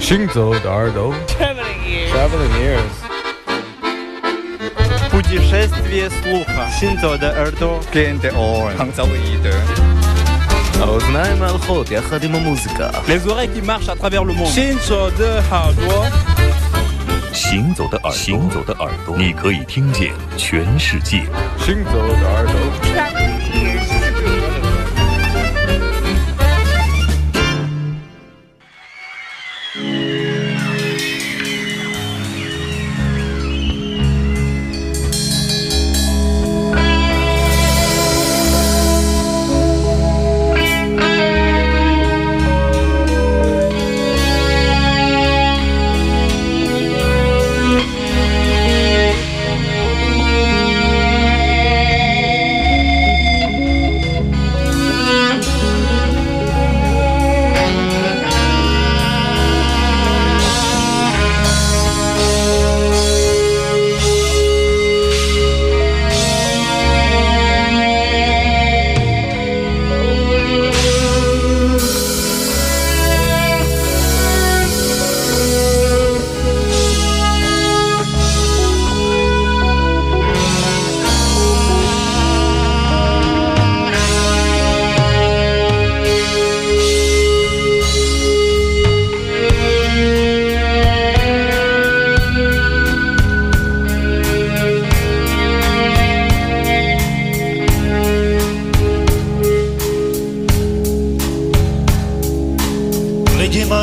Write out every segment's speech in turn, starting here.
行走的耳朵Traveling ears. Traveling ears Путешествие слуха. Синзо де Эрдо. Кенте Орен. Хангзаоиде. האוזניים הלכות יחד עם המוזיקה Les oreilles qui marchent à travers le monde. 行走的耳朵，行走的耳朵，行走的耳朵，你可以听见全世界。 行走的耳朵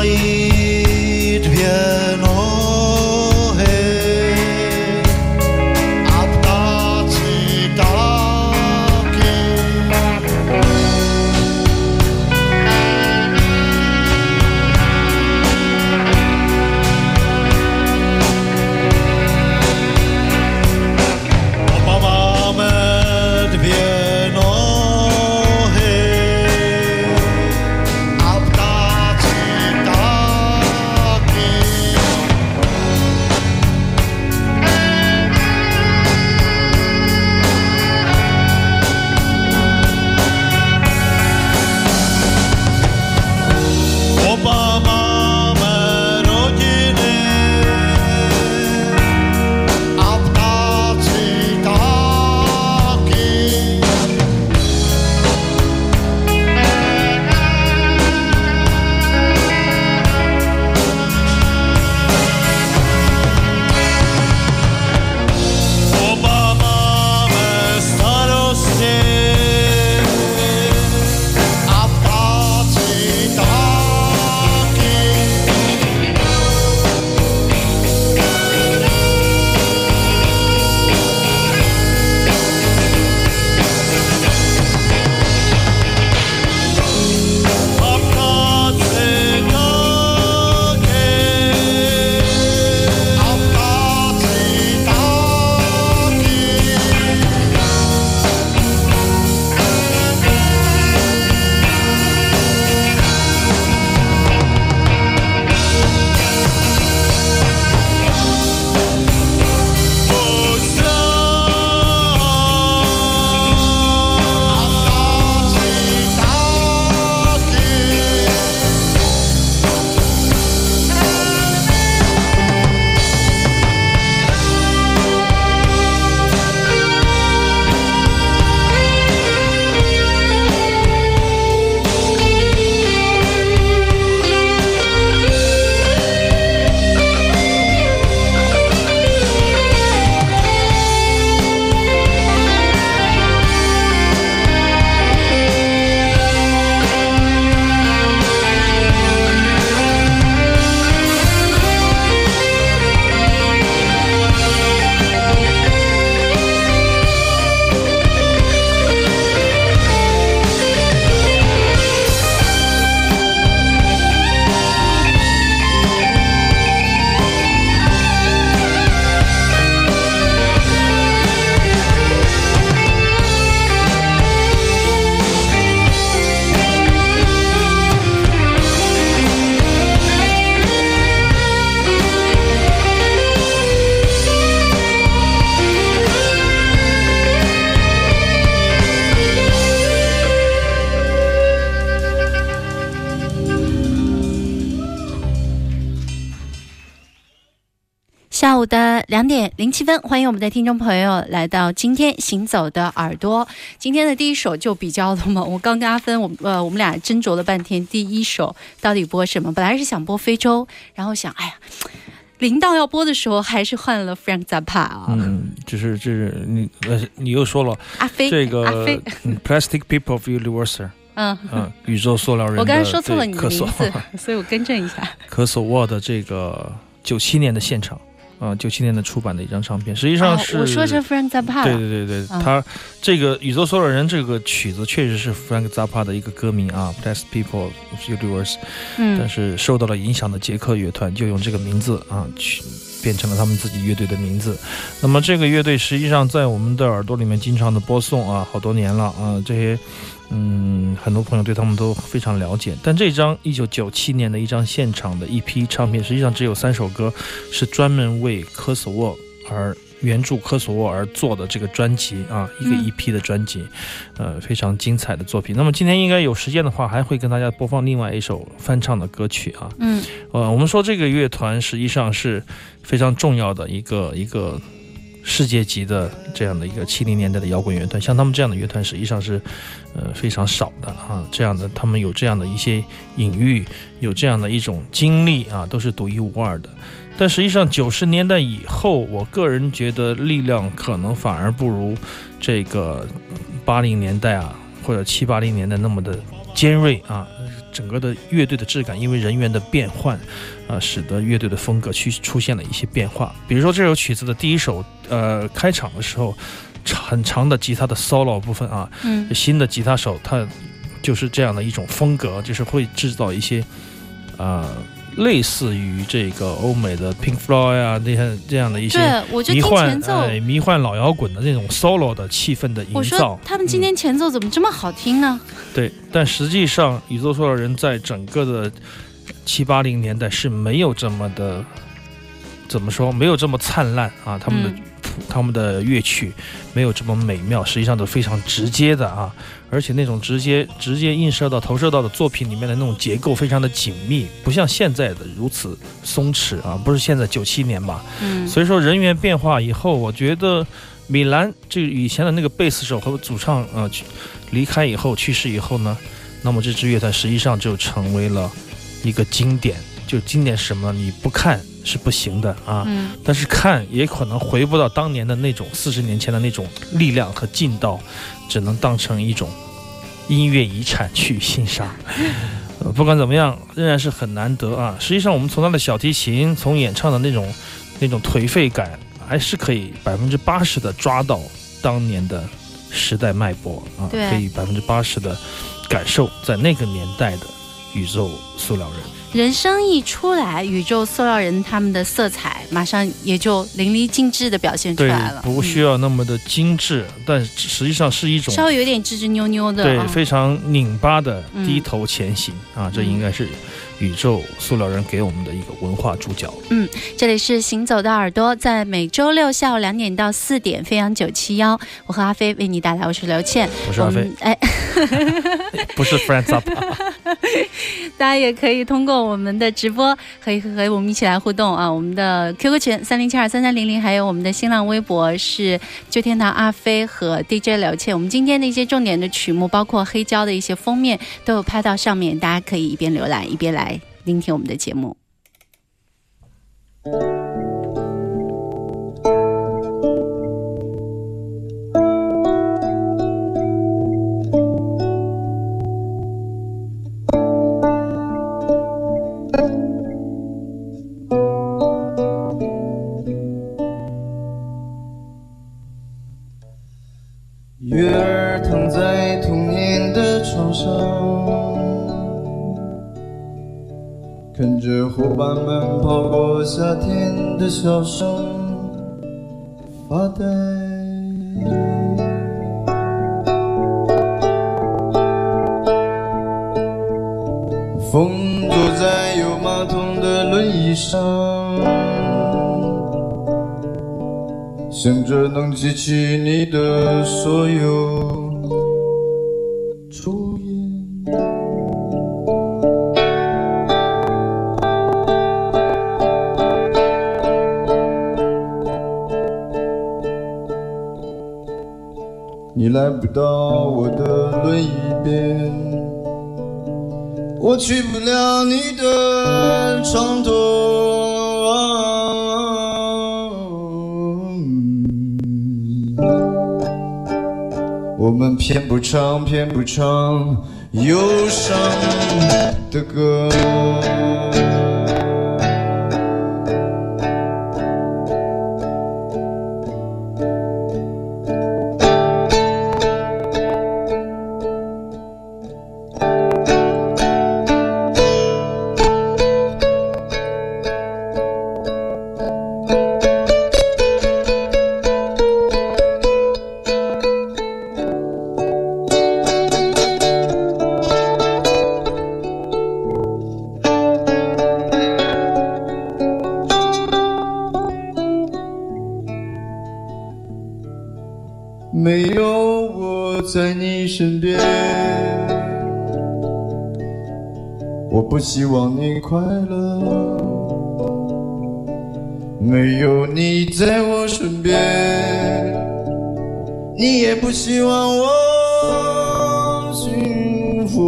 aí. 下午的两点零七分，欢迎我们的听众朋友来到今天行走的耳朵。今天的第一首就比较的猛，我刚跟阿芬，我呃我们俩斟酌了半天，第一首到底播什么？本来是想播非洲，然后想，哎呀，临到要播的时候，还是换了 Frank Zappa 啊。嗯，就是就是你呃你又说了 阿飞，这个阿飞，嗯 Plastic People of Universe，嗯，嗯，宇宙塑料人我刚才说错了你的名字，所以我更正一下。科索沃的这个九七年的现场啊，九七年的出版的一张唱片，实际上啊是、我说成 Frank Zappa 对。对对对，嗯他这个宇宙所有人这个曲子确实是 Frank Zappa 的一个歌名啊，Plastic People of Universe，嗯但嗯是受到了影响的捷克乐团就用这个名字啊去变成了他们自己乐队的名字。那么这个乐队实际上在我们的耳朵里面经常的播送啊，好多年了啊，这些嗯很多朋友对他们都非常了解。但这张一九九七年的一张现场的一批唱片，实际上只有三首歌是专门为科索沃而。援助科索沃而做的这个专辑啊，一个嗯 EP 的专辑，呃，非常精彩的作品。那么今天应该有时间的话，还会跟大家播放另外一首翻唱的歌曲啊。嗯呃，我们说这个乐团实际上是非常重要的一个一个世界级的这样的一个七零年代的摇滚乐团，像他们这样的乐团实际上是呃非常少的啊。这样的他们有这样的一些隐喻，有这样的一种经历啊，都是独一无二的。但实际上，九十年代以后，我个人觉得力量可能反而不如这个八零年代啊，或者七八零年代那么的尖锐啊。整个的乐队的质感，因为人员的变换，啊，使得乐队的风格去出现了一些变化。比如说这首曲子的第一首，呃，开场的时候，长很长的吉他的 solo 部分啊，嗯新的吉他手他就是这样的一种风格，就是会制造一些，呃，类似于这个欧美的 Pink Floyd 啊那些这样的一些迷幻前奏，哎迷幻老摇滚的那种 solo 的气氛的营我说造。他们今天前奏怎么这么好听呢？对，但实际上宇宙说的人在整个的七八零年代是没有这么的，怎么说，没有这么灿烂啊，他们的、嗯他们的乐曲没有这么美妙，实际上都非常直接的啊，而且那种直接直接映射到投射到的作品里面的那种结构非常的紧密，不像现在的如此松弛啊，不是现在九七年吧，嗯所以说人员变化以后，我觉得米兰就以前的那个贝斯手和主唱呃离开以后去世以后呢，那么这支乐团实际上就成为了一个经典。就经典是什么？你不看是不行的啊，嗯但是看也可能回不到当年的那种四十年前的那种力量和劲道，只能当成一种音乐遗产去欣赏。呃，不管怎么样，仍然是很难得啊。实际上，我们从他的小提琴，从演唱的那种那种颓废感，还是可以百分之八十的抓到当年的时代脉搏啊，对可以百分之八十的感受在那个年代的宇宙塑料人。人生一出来，宇宙塑料人他们的色彩马上也就淋漓尽致的表现出来了，，不需要那么的精致，但实际上是一种嗯稍微有点吱吱扭扭的，对啊。非常拧巴的嗯低头前行、啊，这应该是宇宙塑料人给我们的一个文化注脚。这里是行走的耳朵，在每周六下午两点到四点，飞扬九七幺，我和阿飞为你带来，我是刘倩，我是阿飞，哎，不是 Friends Up。大家也可以通过我们的直播和和我们一起来互动啊！我们的 QQ 群三零七二三三零零，还有我们的新浪微博是旧天堂阿飞和 DJ 刘倩。我们今天的一些重点的曲目，包括黑胶的一些封面，都有拍到上面，大家可以一边浏览一边来聆听我们的节目。的笑声，发呆。风坐在有马桶的轮椅上。想着能记起你的所有你来不到我的轮椅边，我去不了你的床头。我们偏不唱，偏不唱忧伤的歌。希望你快乐。没有你在我身边，你也不希望我幸福。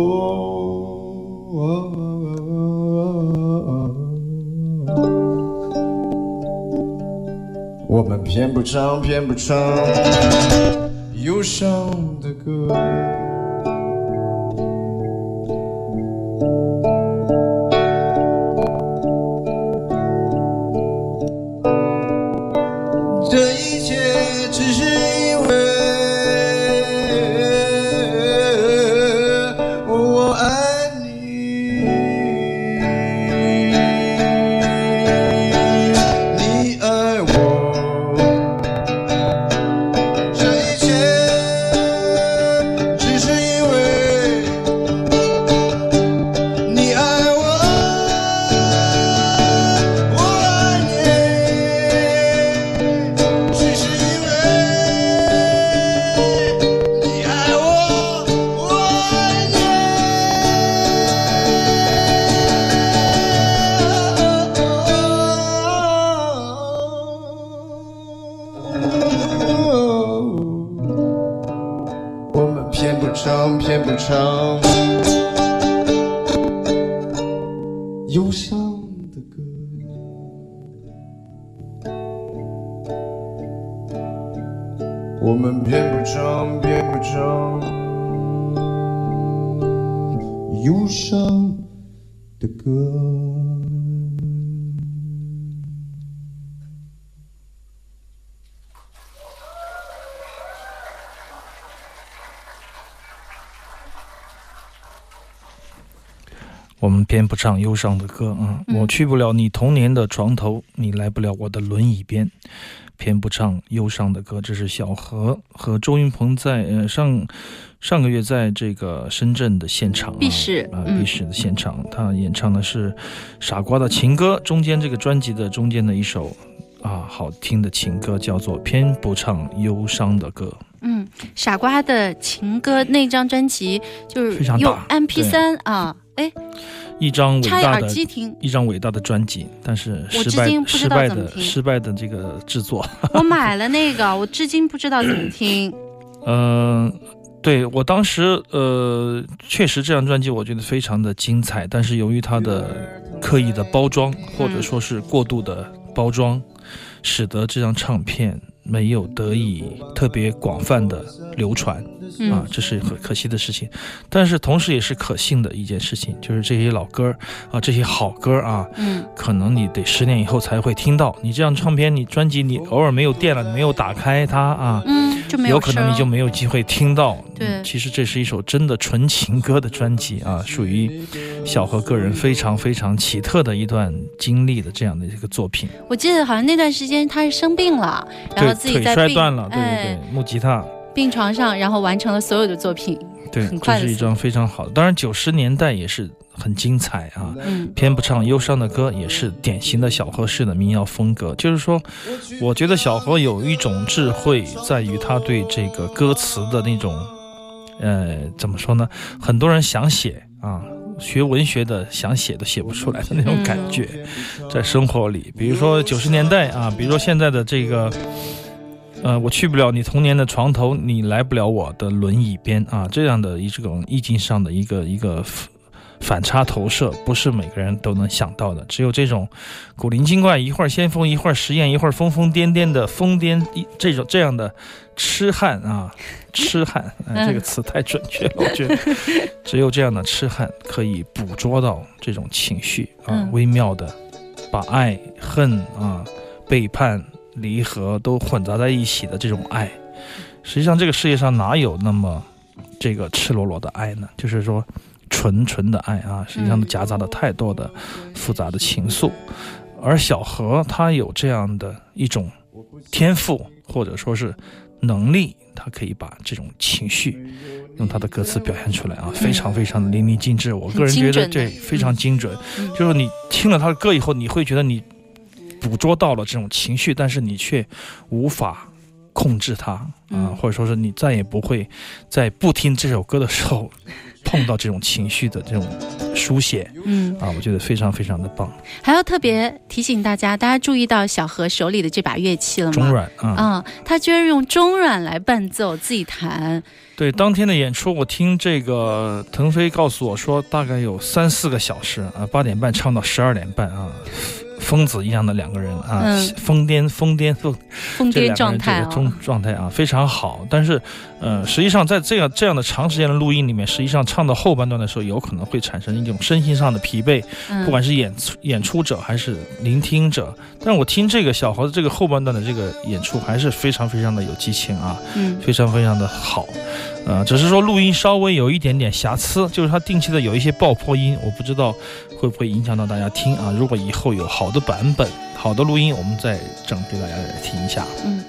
我们偏不唱，偏不唱忧伤不唱忧伤的歌。我们编不成，编不成忧伤的歌。偏不唱忧伤的歌啊！嗯我去不了你童年的床头，你来不了我的轮椅边。偏不唱忧伤的歌，这是小何和周云鹏在呃上上个月在这个深圳的现场啊，毕氏啊必是的现场，他演唱的是《傻瓜的情歌》中间这个专辑的中间的一首啊好听的情歌，叫做《偏不唱忧伤的歌》。嗯，傻瓜的情歌那张专辑就是非常大用 MP 三啊，哎，一张伟大的一张伟大的专辑，但是失败失败的失败的这个制作。我买了那个，我至今不知道怎么听。嗯、对我当时呃，确实这张专辑我觉得非常的精彩，但是由于它的刻意的包装或者说是过度的包装，使得这张唱片没有得以特别广泛的流传。嗯啊，这是很可惜的事情，但是同时也是可信的一件事情，就是这些老歌儿啊，这些好歌儿啊，嗯可能你得十年以后才会听到。你这样唱片，你专辑你偶尔没有电了，你没有打开它啊，嗯，就没有可能你就没有机会听到。对嗯其实这是一首真的纯情歌的专辑啊，属于小何个人非常非常奇特的一段经历的这样的一个作品。我记得好像那段时间他是生病了，然后自己在病摔断了，对对哎对，木吉他。病床上，然后完成了所有的作品。对这是一张非常好的。当然，九十年代也是很精彩啊。嗯偏不唱忧伤的歌，也是典型的小河式的民谣风格。就是说，我觉得小河有一种智慧，在于他对这个歌词的那种，呃，怎么说呢？很多人想写啊，学文学的想写都写不出来的那种感觉，在生活里，比如说九十年代啊，比如说现在的这个。呃，我去不了你童年的床头，你来不了我的轮椅边啊，这样的一种意境上的一个一个反反差投射，不是每个人都能想到的。只有这种古灵精怪，一会儿先锋，一会儿实验，一会儿疯疯癫癫的疯癫，一这种这样的痴汉啊，痴汉，哎，这个词太准确了，我觉得只有这样的痴汉可以捕捉到这种情绪啊，嗯微妙的把爱、恨啊、背叛、离合都混杂在一起的这种爱。实际上，这个世界上哪有那么这个赤裸裸的爱呢？就是说，纯纯的爱啊，实际上夹杂了太多的复杂的情愫。而小何他有这样的一种天赋，或者说是能力，他可以把这种情绪用他的歌词表现出来啊，非常非常的淋漓尽致。我个人觉得这非常精准，嗯就是你听了他的歌以后，你会觉得你捕捉到了这种情绪，但是你却无法控制它啊、嗯或者说是你再也不会在不听这首歌的时候 碰到这种情绪的这种书写嗯，啊，我觉得非常非常的棒。还要特别提醒大家，大家注意到小何手里的这把乐器了吗？中软啊，啊、他居然用中软来伴奏，自己弹。对当天的演出，我听这个腾飞告诉我说，大概有三四个小时啊，八点半唱到十二点半啊。疯子一样的两个人啊，嗯疯癫疯癫疯疯癫状态啊、这个状态啊非常好，但是，呃，实际上在这样这样的长时间的录音里面，实际上唱到后半段的时候，有可能会产生一种身心上的疲惫，嗯不管是演出演出者还是聆听者。但是我听这个小猴子这个后半段的这个演出，还是非常非常的有激情啊，嗯非常非常的好。呃，只是说录音稍微有一点点瑕疵，就是它定期的有一些爆破音，我不知道会不会影响到大家听啊。如果以后有好的版本、好的录音，我们再整给大家来听一下。嗯。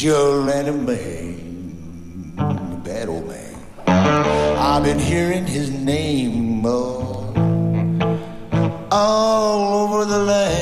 Sure him man, the bad old man. I've been hearing his name uh, all over the land.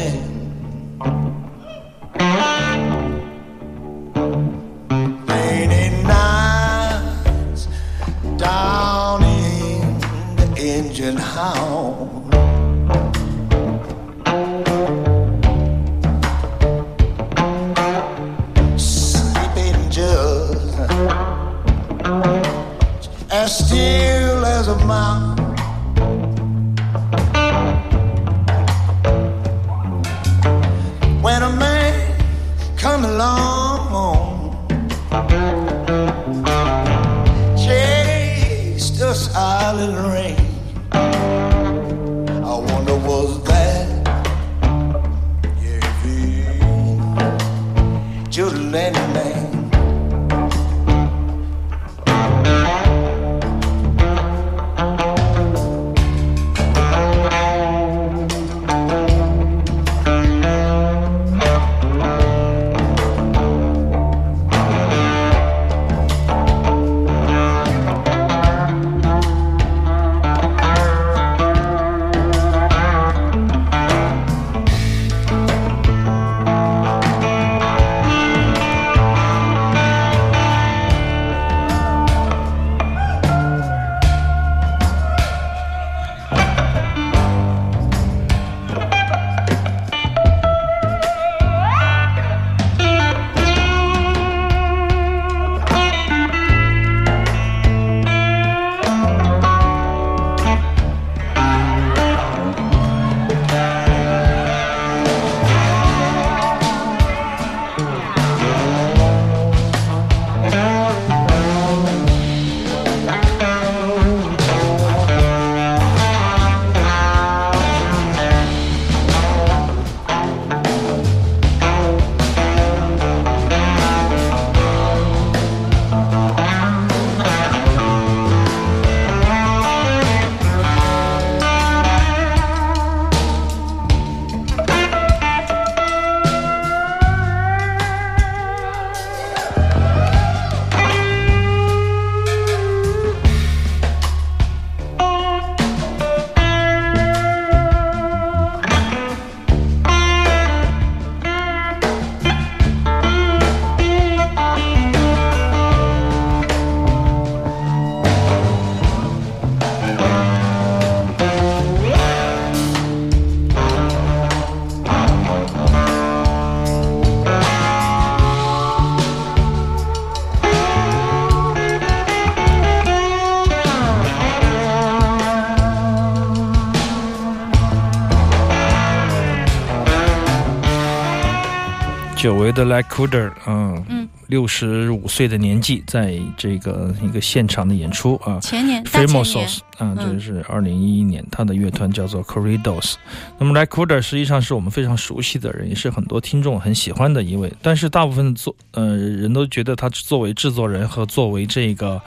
I wonder was that yeah, Julie Lennon. 久违的 Like Cooder，嗯嗯，六十五岁的年纪，在这个一个现场的演出啊。前年大前年 Famosos 啊，嗯这是二零一一年，他的乐团叫做 Corridos。那么 Like Cooder 实际上是我们非常熟悉的人，也是很多听众很喜欢的一位。但是大部分作呃人都觉得他作为制作人和作为这个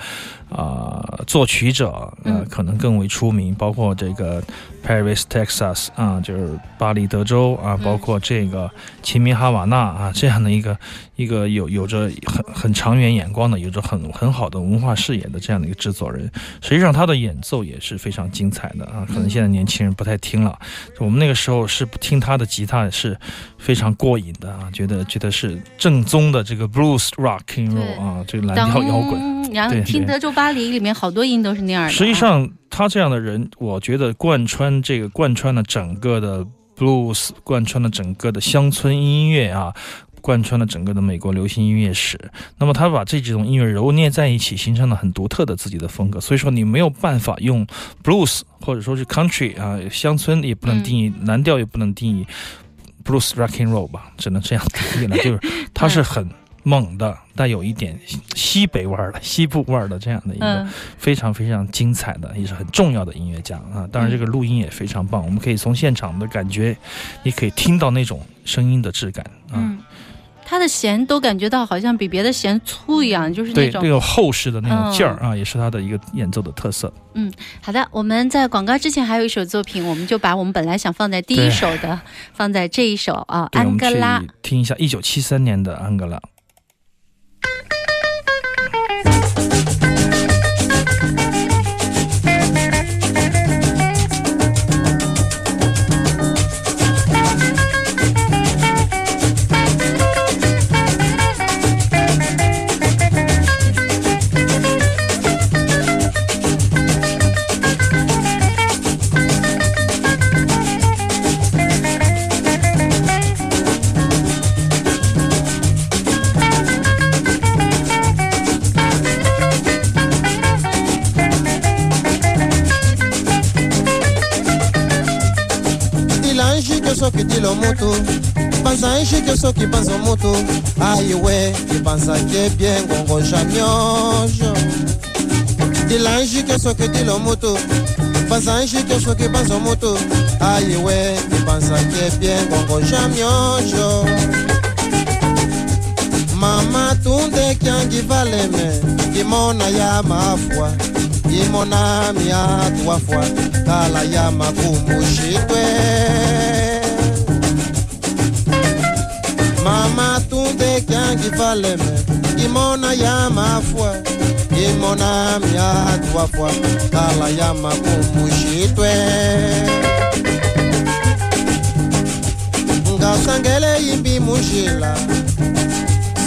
啊、作曲者，呃嗯，可能更为出名。包括这个 Paris Texas 啊，就是巴黎德州啊，嗯包括这个齐明哈瓦那啊这样的一个一个有有着很很长远眼光的，有着很很好的文化视野的这样的一个制作人。实际上他的演奏也是非常精彩的啊，可能现在年轻人不太听了。我们那个时候是听他的吉他是非常过瘾的啊，觉得觉得是正宗的这个 blues rock and roll 啊，这个蓝调摇滚。当然后听德州巴黎里面好多音都是那样的啊。实际上，他这样的人，我觉得贯穿这个贯穿了整个的 blues，贯穿了整个的乡村音乐啊。贯穿了整个的美国流行音乐史，那么他把这几种音乐揉捏在一起，形成了很独特的自己的风格。所以说，你没有办法用 blues 或者说是 country 啊，乡村也不能定义，蓝调也不能定义 blues rock and roll 吧，只能这样定义了。就是它是很猛的，带有一点西北味儿的、西部味儿的这样的一个嗯非常非常精彩的，也是很重要的音乐家啊。当然，这个录音也非常棒，我们可以从现场的感觉，你可以听到那种声音的质感啊。嗯，他的弦都感觉到好像比别的弦粗一样，就是那对，种这。个厚实的那种劲儿嗯啊，也是他的一个演奏的特色。嗯好的，我们在广告之前还有一首作品，我们就把我们本来想放在第一首的放在这一首啊，安哥拉。听一下一九七三年的安哥拉。bien gongo chamionjo dilanjike soki dilo moto. Bazanjike soki bazo moto. Ayewe ipanzake bien gongo chamionjo mama tunde kiangi valeme kimona ya mafwa imona mia twafwa kala ya makumbushitwe Mama tunde kiangi valeme Imona ya aya imona foi et mon ya trois fois tala ya ma ngasangele imbi mushila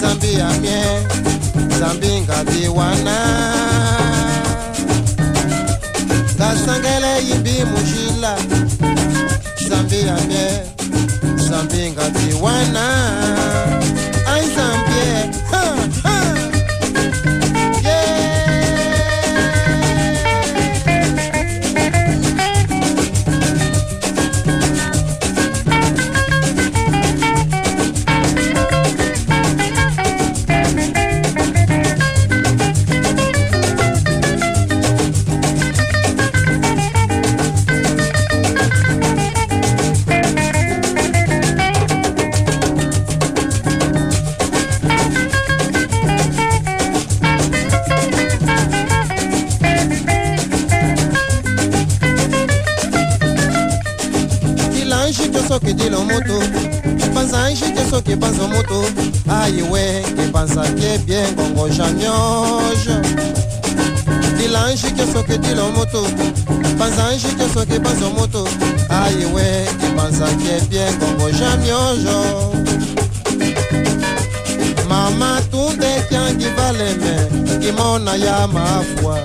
zambi ya mie zambi ngatiwana ngasangele imbi mushila zambi ya mie zambi ngatiwana bila nshike soki dilo moto. Panza nshike soki panzo moto. Ayewe epanzaki epie ngongo jamiojo mama tunde kyangi baleme kimona ya mafwa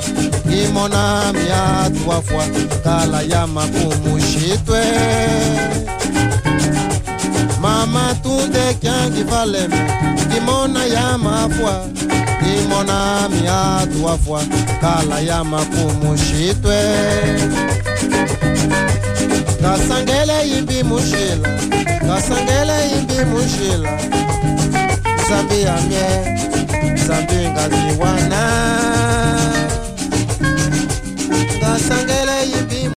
kimona mia trois fois. Kala ya makumu Mama tunde kiangi valem Kimona ya mafwa Imona mi atuafwa Kala ya makumushitwe Kasangele imbi mushila Kasangele imbi mushila Zambi ya mie Zambi ngaziwana Kasangele